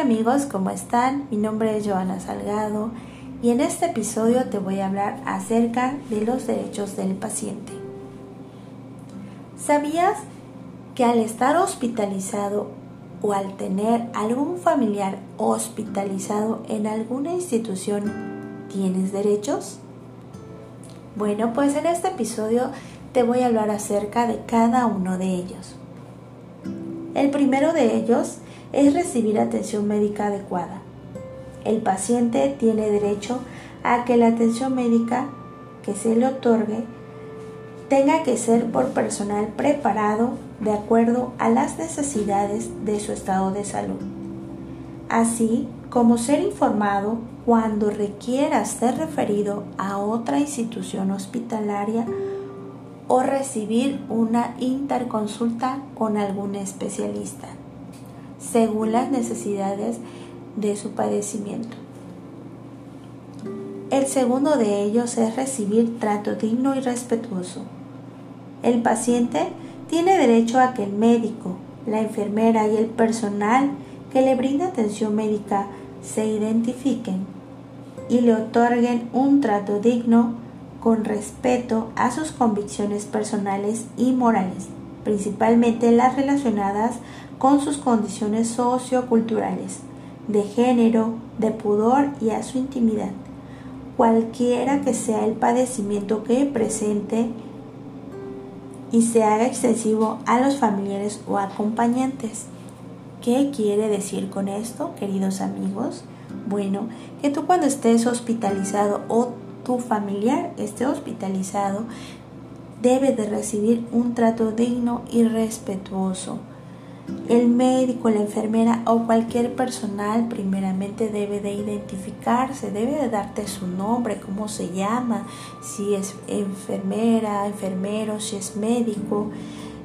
Amigos, ¿cómo están? Mi nombre es Joana Salgado y en este episodio te voy a hablar acerca de los derechos del paciente. ¿Sabías que al estar hospitalizado o al tener algún familiar hospitalizado en alguna institución tienes derechos? Bueno, pues en este episodio te voy a hablar acerca de cada uno de ellos. El primero de ellos es recibir atención médica adecuada. El paciente tiene derecho a que la atención médica que se le otorgue tenga que ser por personal preparado de acuerdo a las necesidades de su estado de salud, así como ser informado cuando requiera ser referido a otra institución hospitalaria o recibir una interconsulta con algún especialista según las necesidades de su padecimiento. El segundo de ellos es recibir trato digno y respetuoso. El paciente tiene derecho a que el médico, la enfermera y el personal que le brinda atención médica se identifiquen y le otorguen un trato digno con respeto a sus convicciones personales y morales, principalmente las relacionadas con sus condiciones socioculturales, de género, de pudor y a su intimidad, cualquiera que sea el padecimiento que presente y se haga extensivo a los familiares o acompañantes. ¿Qué quiere decir con esto, queridos amigos? Bueno, que tú cuando estés hospitalizado o tu familiar esté hospitalizado, debe de recibir un trato digno y respetuoso el médico, la enfermera o cualquier personal primeramente debe de identificarse, debe de darte su nombre, cómo se llama, si es enfermera, enfermero, si es médico,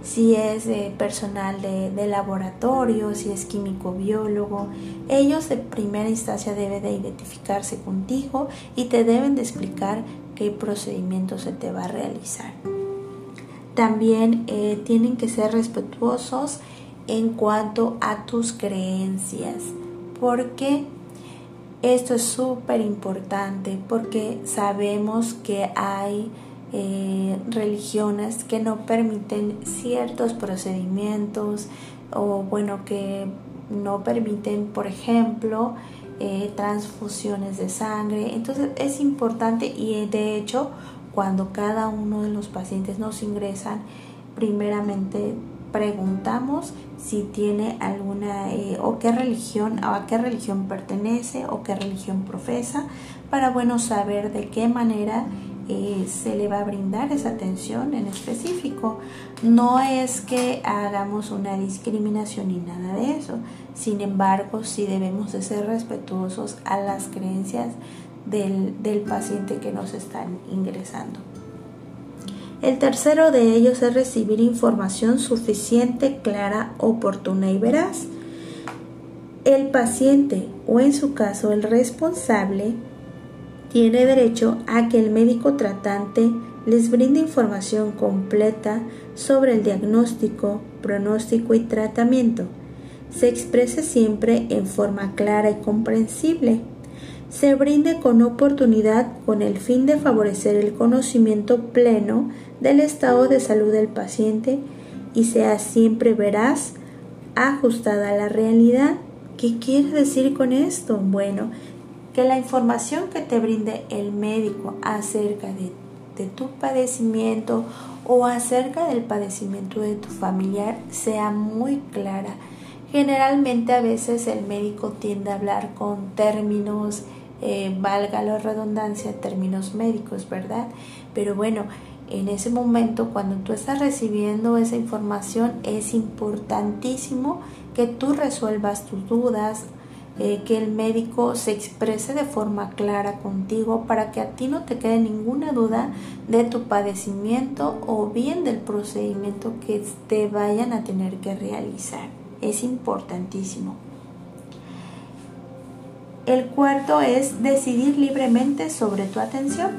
si es personal de, de, laboratorio, si es químico biólogo. Ellos de primera instancia deben de identificarse contigo y te deben de explicar qué procedimiento se te va a realizar. También eh, tienen que ser respetuosos en cuanto a tus creencias. Porque esto es súper importante porque sabemos que hay eh, religiones que no permiten ciertos procedimientos o bueno que no permiten por ejemplo eh, transfusiones de sangre entonces es importante y de hecho cuando cada uno de los pacientes nos ingresan primeramente preguntamos si tiene alguna eh, o qué religión o a qué religión pertenece o qué religión profesa para bueno saber de qué manera eh, se le va a brindar esa atención en específico. No es que hagamos una discriminación ni nada de eso. Sin embargo, sí debemos de ser respetuosos a las creencias del, del paciente que nos están ingresando. El tercero de ellos es recibir información suficiente, clara, oportuna y veraz. El paciente o en su caso el responsable tiene derecho a que el médico tratante les brinde información completa sobre el diagnóstico, pronóstico y tratamiento. Se exprese siempre en forma clara y comprensible se brinde con oportunidad con el fin de favorecer el conocimiento pleno del estado de salud del paciente y sea siempre veraz, ajustada a la realidad. ¿Qué quiere decir con esto? Bueno, que la información que te brinde el médico acerca de, de tu padecimiento o acerca del padecimiento de tu familiar sea muy clara. Generalmente a veces el médico tiende a hablar con términos eh, valga la redundancia, términos médicos, ¿verdad? Pero bueno, en ese momento, cuando tú estás recibiendo esa información, es importantísimo que tú resuelvas tus dudas, eh, que el médico se exprese de forma clara contigo para que a ti no te quede ninguna duda de tu padecimiento o bien del procedimiento que te vayan a tener que realizar. Es importantísimo. El cuarto es decidir libremente sobre tu atención.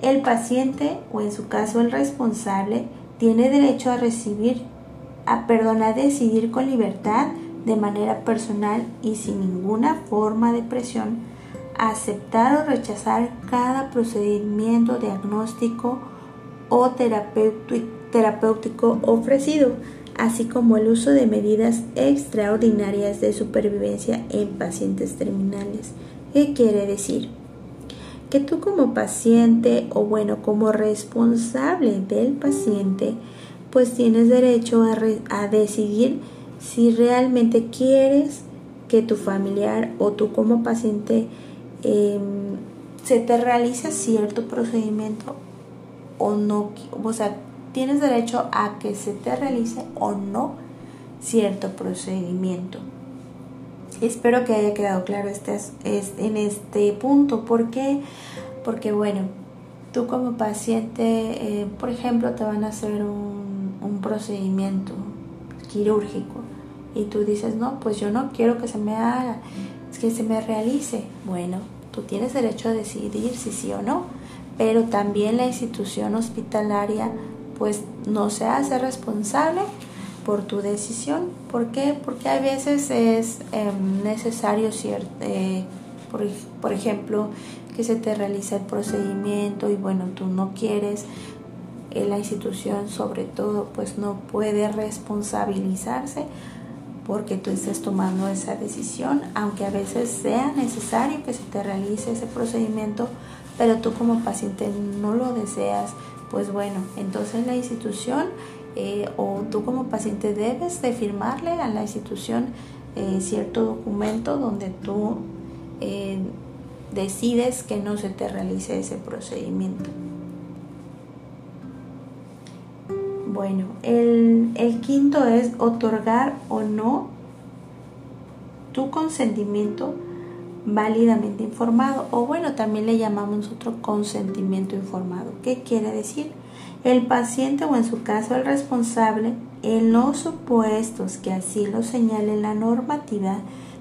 El paciente o en su caso el responsable tiene derecho a recibir, a, perdón, a decidir con libertad de manera personal y sin ninguna forma de presión, aceptar o rechazar cada procedimiento diagnóstico o terapéutico ofrecido, así como el uso de medidas extraordinarias de supervivencia en pacientes terminales. ¿Qué quiere decir? Que tú como paciente o bueno, como responsable del paciente, pues tienes derecho a, decidir si realmente quieres que tu familiar o tú como paciente em, se te realice cierto procedimiento o no, o sea, tienes derecho a que se te realice o no cierto procedimiento. Espero que haya quedado claro este, en este punto. ¿Por qué? Porque bueno, tú como paciente, eh, por ejemplo, te van a hacer un un procedimiento quirúrgico y tú dices, no, pues yo no quiero que se me haga, es que se me realice. Bueno, tú tienes derecho a decidir si sí o no, pero también la institución hospitalaria pues no se hace responsable por tu decisión. ¿Por qué? Porque a veces es em, necesario, cierto, eh, por, por ejemplo, que se te realice el procedimiento y bueno, tú no quieres la institución sobre todo pues no puede responsabilizarse porque tú estés tomando esa decisión, aunque a veces sea necesario que se te realice ese procedimiento, pero tú como paciente no lo deseas, pues bueno, entonces la institución eh, o tú como paciente debes de firmarle a la institución eh, cierto documento donde tú eh, decides que no se te realice ese procedimiento. Bueno, el, quinto es otorgar o no tu consentimiento válidamente informado o bueno, también le llamamos otro consentimiento informado. ¿Qué quiere decir? El paciente o en su caso el responsable, en los supuestos que así lo señale la normativa,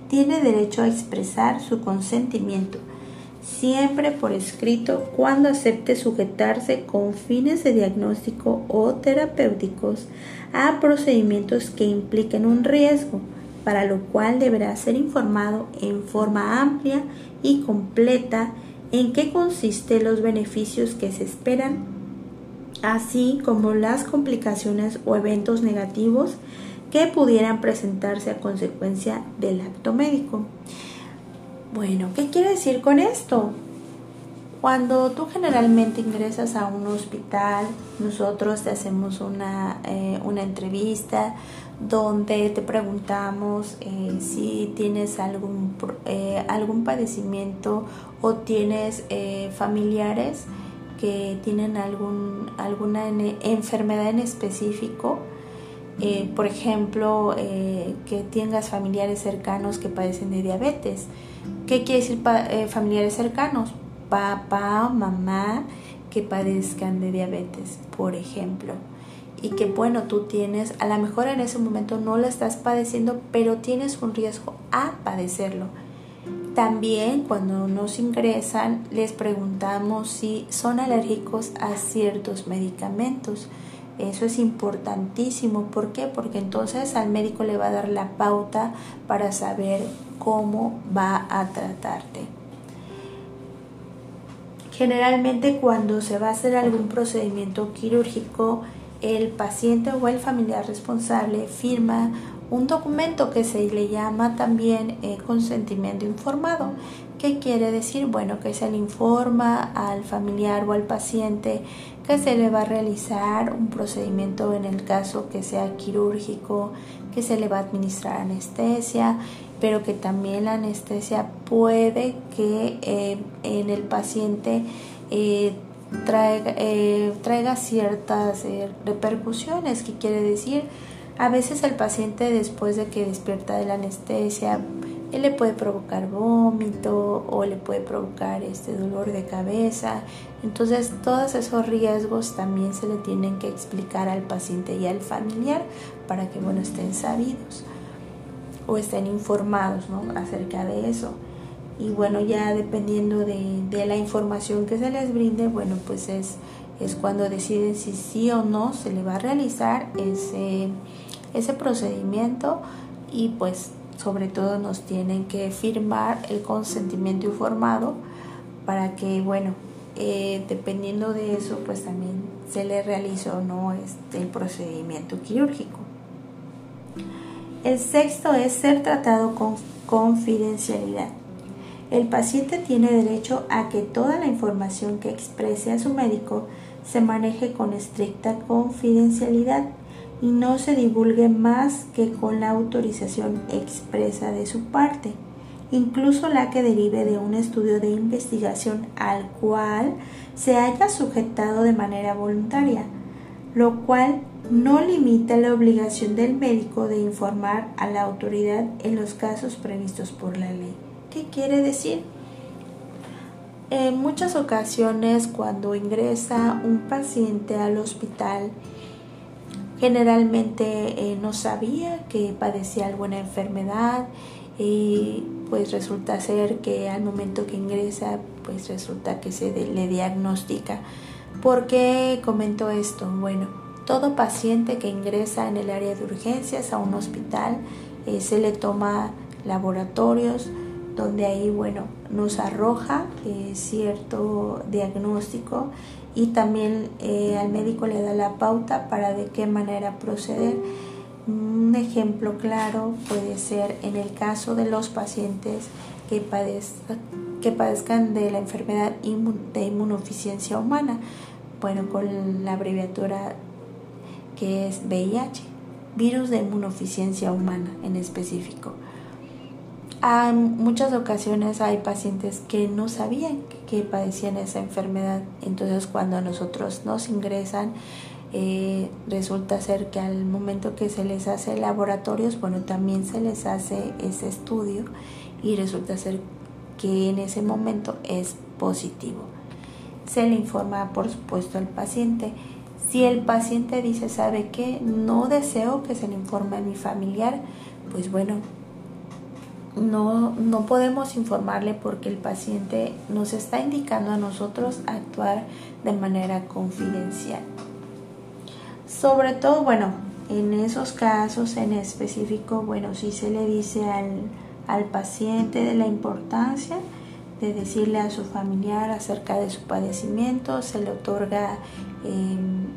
tiene derecho a expresar su consentimiento siempre por escrito cuando acepte sujetarse con fines de diagnóstico o terapéuticos a procedimientos que impliquen un riesgo, para lo cual deberá ser informado en forma amplia y completa en qué consiste los beneficios que se esperan, así como las complicaciones o eventos negativos que pudieran presentarse a consecuencia del acto médico. Bueno, ¿qué quiere decir con esto? Cuando tú generalmente ingresas a un hospital, nosotros te hacemos una, eh, entrevista donde te preguntamos eh, si tienes algún, eh, algún padecimiento o tienes familiares que tienen algún, alguna enfermedad en específico. por ejemplo, que tengas familiares cercanos que padecen de diabetes ¿Qué quiere decir eh, familiares cercanos? Papá, mamá que padezcan de diabetes, por ejemplo. Y que bueno, tú tienes, a lo mejor en ese momento no lo estás padeciendo, pero tienes un riesgo a padecerlo. También cuando nos ingresan les preguntamos si son alérgicos a ciertos medicamentos. Eso es importantísimo. ¿Por qué? Porque entonces al médico le va a dar la pauta para saber cómo va a tratarte. Generalmente cuando se va a hacer algún procedimiento quirúrgico, el paciente o el familiar responsable firma un documento que se le llama también eh, consentimiento informado. ¿Qué quiere decir? Bueno, que se le informa al familiar o al paciente que se le va a realizar un procedimiento en el caso que sea quirúrgico, que se le va a administrar anestesia, pero que también la anestesia puede que eh, en el paciente eh, traiga, eh, traiga, ciertas repercusiones, que quiere decir, a veces el paciente después de que despierta de la anestesia, él le puede provocar vómito o le puede provocar este dolor de cabeza. Entonces, todos esos riesgos también se le tienen que explicar al paciente y al familiar para que bueno, estén sabidos o estén informados acerca de eso. Y bueno, ya dependiendo de, la información que se les brinde, bueno, pues es, es cuando deciden si sí o no se le va a realizar ese, ese procedimiento y pues sobre todo nos tienen que firmar el consentimiento informado para que, bueno, eh, dependiendo de eso, pues también se le realiza o no este, el procedimiento quirúrgico. El sexto es ser tratado con confidencialidad. El paciente tiene derecho a que toda la información que exprese a su médico se maneje con estricta confidencialidad y no se divulgue más que con la autorización expresa de su parte, incluso la que derive de un estudio de investigación al cual se haya sujetado de manera voluntaria, lo cual no limita la obligación del médico de informar a la autoridad en los casos previstos por la ley. ¿Qué quiere decir? En muchas ocasiones cuando ingresa un paciente al hospital, generalmente eh, no sabía que padecía alguna enfermedad y pues resulta ser que al momento que ingresa pues resulta que se le diagnostica. ¿Por qué comento esto? Bueno, todo paciente que ingresa en el área de urgencias a un hospital eh, se le toma laboratorios, donde ahí, bueno, nos arroja eh, cierto diagnóstico y también eh, al médico le da la pauta para de qué manera proceder. Un ejemplo claro puede ser en el caso de los pacientes que, que padezcan de la enfermedad de inmunoficiencia humana, bueno, con la abreviatura que es VIH, virus de inmunoficiencia humana en específico. En muchas ocasiones hay pacientes que no sabían que padecían esa enfermedad, entonces cuando a nosotros nos ingresan, eh, resulta ser que al momento que se les hace laboratorios, bueno, también se les hace ese estudio y resulta ser que en ese momento es positivo. Se le informa, por supuesto, al paciente. Si el paciente dice, ¿sabe qué? No deseo que se le informe a mi familiar, pues bueno, no, no podemos informarle porque el paciente nos está indicando a nosotros actuar de manera confidencial. Sobre todo, bueno, en esos casos en específico, bueno, si se le dice al, al paciente de la importancia de decirle a su familiar acerca de su padecimiento, se le otorga, em,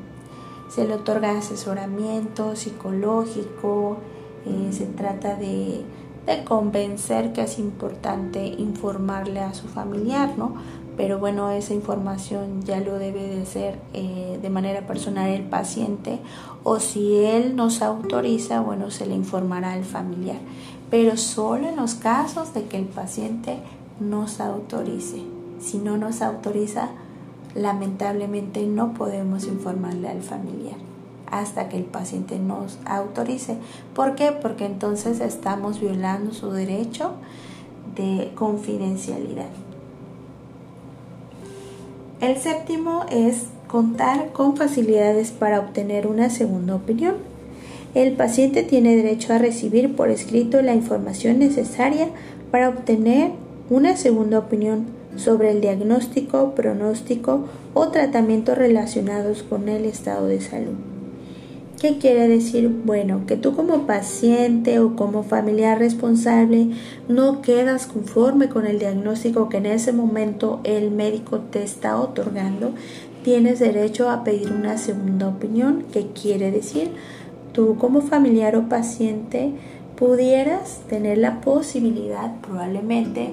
se le otorga asesoramiento psicológico, eh, se trata de de convencer que es importante informarle a su familiar, ¿no? Pero bueno, esa información ya lo debe de hacer eh, de manera personal el paciente o si él nos autoriza, bueno, se le informará al familiar. Pero solo en los casos de que el paciente nos autorice. Si no nos autoriza, lamentablemente no podemos informarle al familiar hasta que el paciente nos autorice. ¿Por qué? Porque entonces estamos violando su derecho de confidencialidad. El séptimo es contar con facilidades para obtener una segunda opinión. El paciente tiene derecho a recibir por escrito la información necesaria para obtener una segunda opinión sobre el diagnóstico, pronóstico o tratamiento relacionados con el estado de salud. ¿Qué quiere decir? Bueno, que tú como paciente o como familiar responsable no quedas conforme con el diagnóstico que en ese momento el médico te está otorgando, tienes derecho a pedir una segunda opinión. ¿Qué quiere decir? Tú como familiar o paciente pudieras tener la posibilidad probablemente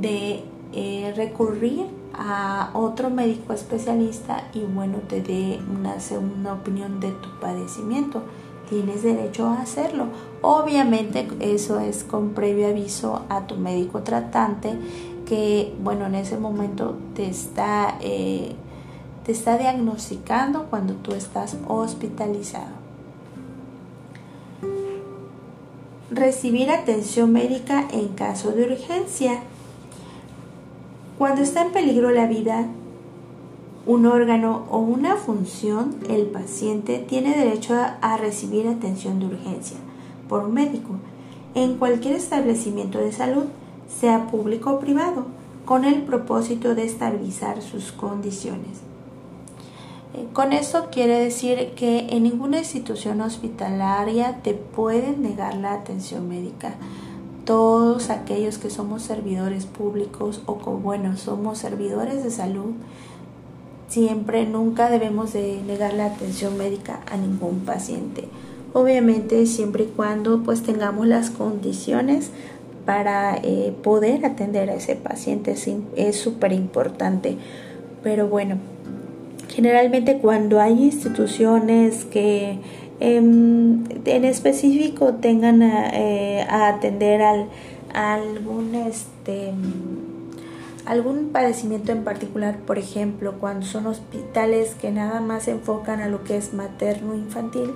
de eh, recurrir a otro médico especialista y bueno, te dé una segunda opinión de tu padecimiento. Tienes derecho a hacerlo. Obviamente eso es con previo aviso a tu médico tratante que bueno, en ese momento te está, eh, te está diagnosticando cuando tú estás hospitalizado. Recibir atención médica en caso de urgencia. Cuando está en peligro la vida, un órgano o una función, el paciente tiene derecho a, recibir atención de urgencia por un médico en cualquier establecimiento de salud, sea público o privado, con el propósito de estabilizar sus condiciones. Eh, con eso quiere decir que en ninguna institución hospitalaria te pueden negar la atención médica todos aquellos que somos servidores públicos o como, bueno, somos servidores de salud, siempre, nunca debemos de negar la atención médica a ningún paciente. Obviamente siempre y cuando pues tengamos las condiciones para eh, poder atender a ese paciente es súper importante. Pero bueno, generalmente cuando hay instituciones que en específico tengan a, eh, atender al, algún este algún padecimiento en particular, por ejemplo, cuando son hospitales que nada más enfocan a lo que es materno infantil,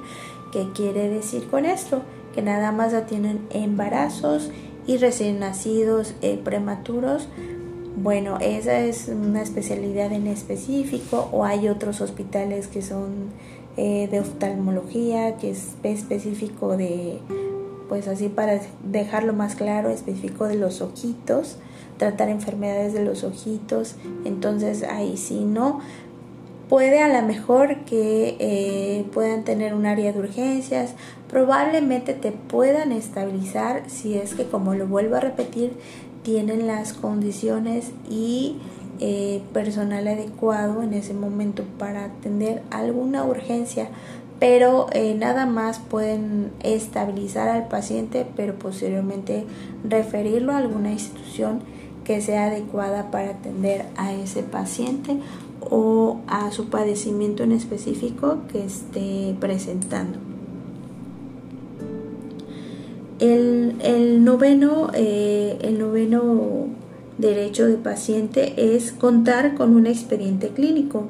¿qué quiere decir con esto? Que nada más atienden embarazos y recién nacidos eh, prematuros. Bueno, esa es una especialidad en específico o hay otros hospitales que son eh, de oftalmología, que es específico de, pues así para dejarlo más claro, específico de los ojitos tratar enfermedades de los ojitos, entonces ahí sí no. Puede a lo mejor que eh, puedan tener un área de urgencias, probablemente te puedan estabilizar si es que, como lo vuelvo a repetir, tienen las condiciones y eh, personal adecuado en ese momento para atender alguna urgencia, pero eh, nada más pueden estabilizar al paciente, pero posteriormente referirlo a alguna institución que sea adecuada para atender a ese paciente o a su padecimiento en específico que esté presentando. El, noveno, eh, el noveno derecho de paciente es contar con un expediente clínico.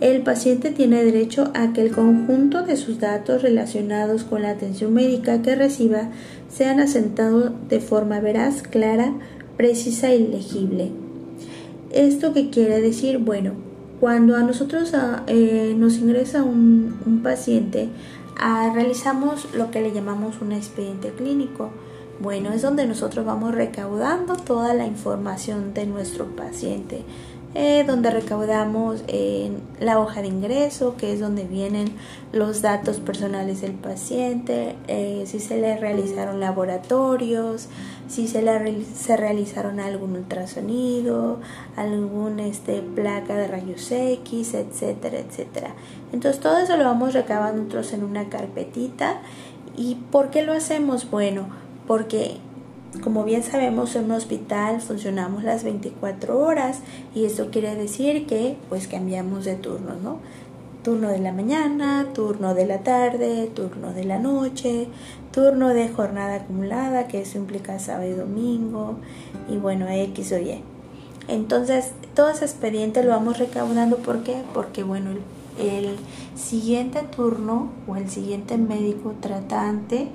El paciente tiene derecho a que el conjunto de sus datos relacionados con la atención médica que reciba sean asentados de forma veraz, clara, precisa y legible. ¿Esto qué quiere decir? Bueno, cuando a nosotros ah, eh, nos ingresa un, paciente, ah, realizamos lo que le llamamos un expediente clínico. Bueno, es donde nosotros vamos recaudando toda la información de nuestro paciente eh, donde recaudamos en la hoja de ingreso, que es donde vienen los datos personales del paciente, eh, si se le realizaron laboratorios, si se le se realizaron algún ultrasonido, algún este, placa de rayos X, etcétera, etcétera. Entonces todo eso lo vamos recabando nosotros en una carpetita. ¿Y por qué lo hacemos? Bueno, porque como bien sabemos, en un hospital funcionamos las 24 horas y eso quiere decir que pues cambiamos de turno, ¿no? Turno de la mañana, turno de la tarde, turno de la noche, turno de jornada acumulada, que eso implica sábado y domingo, y bueno, X o Y. Entonces, todo ese expediente lo vamos recaudando, ¿por qué? Porque bueno, el el siguiente turno o el siguiente médico tratante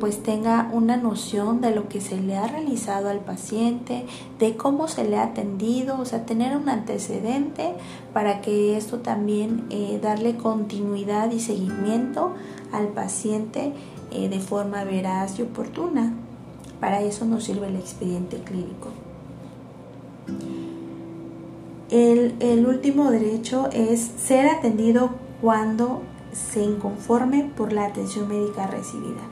pues tenga una noción de lo que se le ha realizado al paciente, de cómo se le ha atendido, o sea, tener un antecedente para que esto también eh, darle continuidad y seguimiento al paciente eh, de forma veraz y oportuna. Para eso nos sirve el expediente clínico. El, último derecho es ser atendido cuando se inconforme por la atención médica recibida.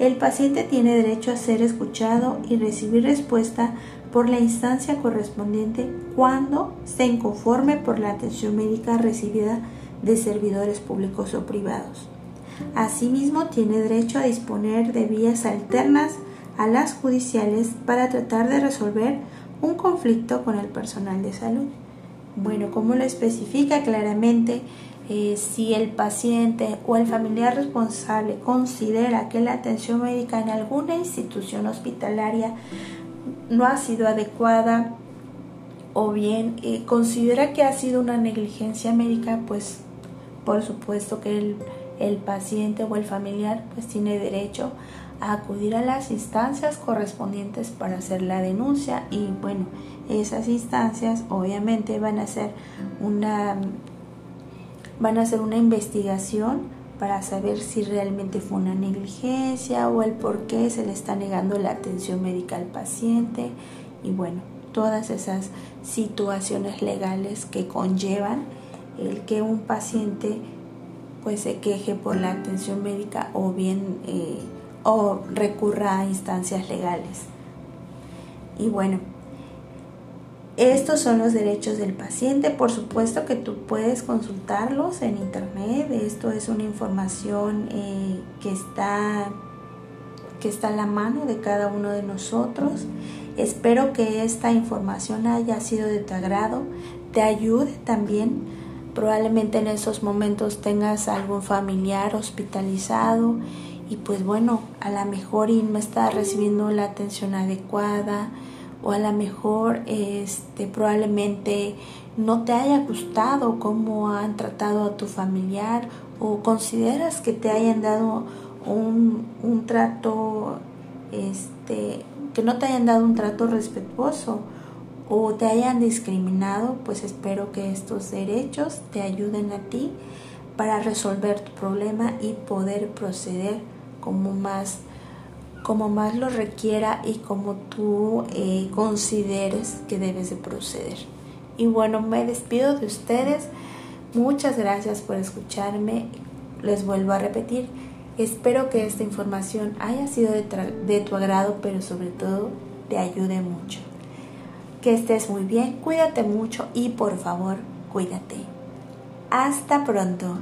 El paciente tiene derecho a ser escuchado y recibir respuesta por la instancia correspondiente cuando se inconforme por la atención médica recibida de servidores públicos o privados. Asimismo, tiene derecho a disponer de vías alternas a las judiciales para tratar de resolver un conflicto con el personal de salud. Bueno, como lo especifica claramente, eh, si el paciente o el familiar responsable considera que la atención médica en alguna institución hospitalaria no ha sido adecuada o bien eh, considera que ha sido una negligencia médica, pues por supuesto que el, el paciente o el familiar pues tiene derecho acudir a las instancias correspondientes para hacer la denuncia y bueno, esas instancias obviamente van a hacer una van a hacer una investigación para saber si realmente fue una negligencia o el por qué se le está negando la atención médica al paciente y bueno, todas esas situaciones legales que conllevan el que un paciente pues se queje por la atención médica o bien eh, o recurra a instancias legales. Y bueno, estos son los derechos del paciente. Por supuesto que tú puedes consultarlos en internet. Esto es una información eh, que, está, que está a la mano de cada uno de nosotros. Espero que esta información haya sido de tu agrado, te ayude también. Probablemente en esos momentos tengas algún familiar hospitalizado y pues bueno, a lo mejor y no está recibiendo la atención adecuada o a lo mejor este probablemente no te haya gustado cómo han tratado a tu familiar o consideras que te hayan dado un, un trato este que no te hayan dado un trato respetuoso o te hayan discriminado, pues espero que estos derechos te ayuden a ti para resolver tu problema y poder proceder como más como más lo requiera y como tú eh, consideres que debes de proceder. Y bueno, me despido de ustedes. Muchas gracias por escucharme. Les vuelvo a repetir, espero que esta información haya sido de, de tu agrado, pero sobre todo te ayude mucho. Que estés muy bien, cuídate mucho y por favor, cuídate. Hasta pronto.